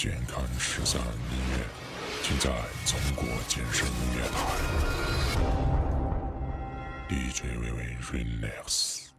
健康十三音乐，尽在中国健身音乐台。DJ 微微 Relax。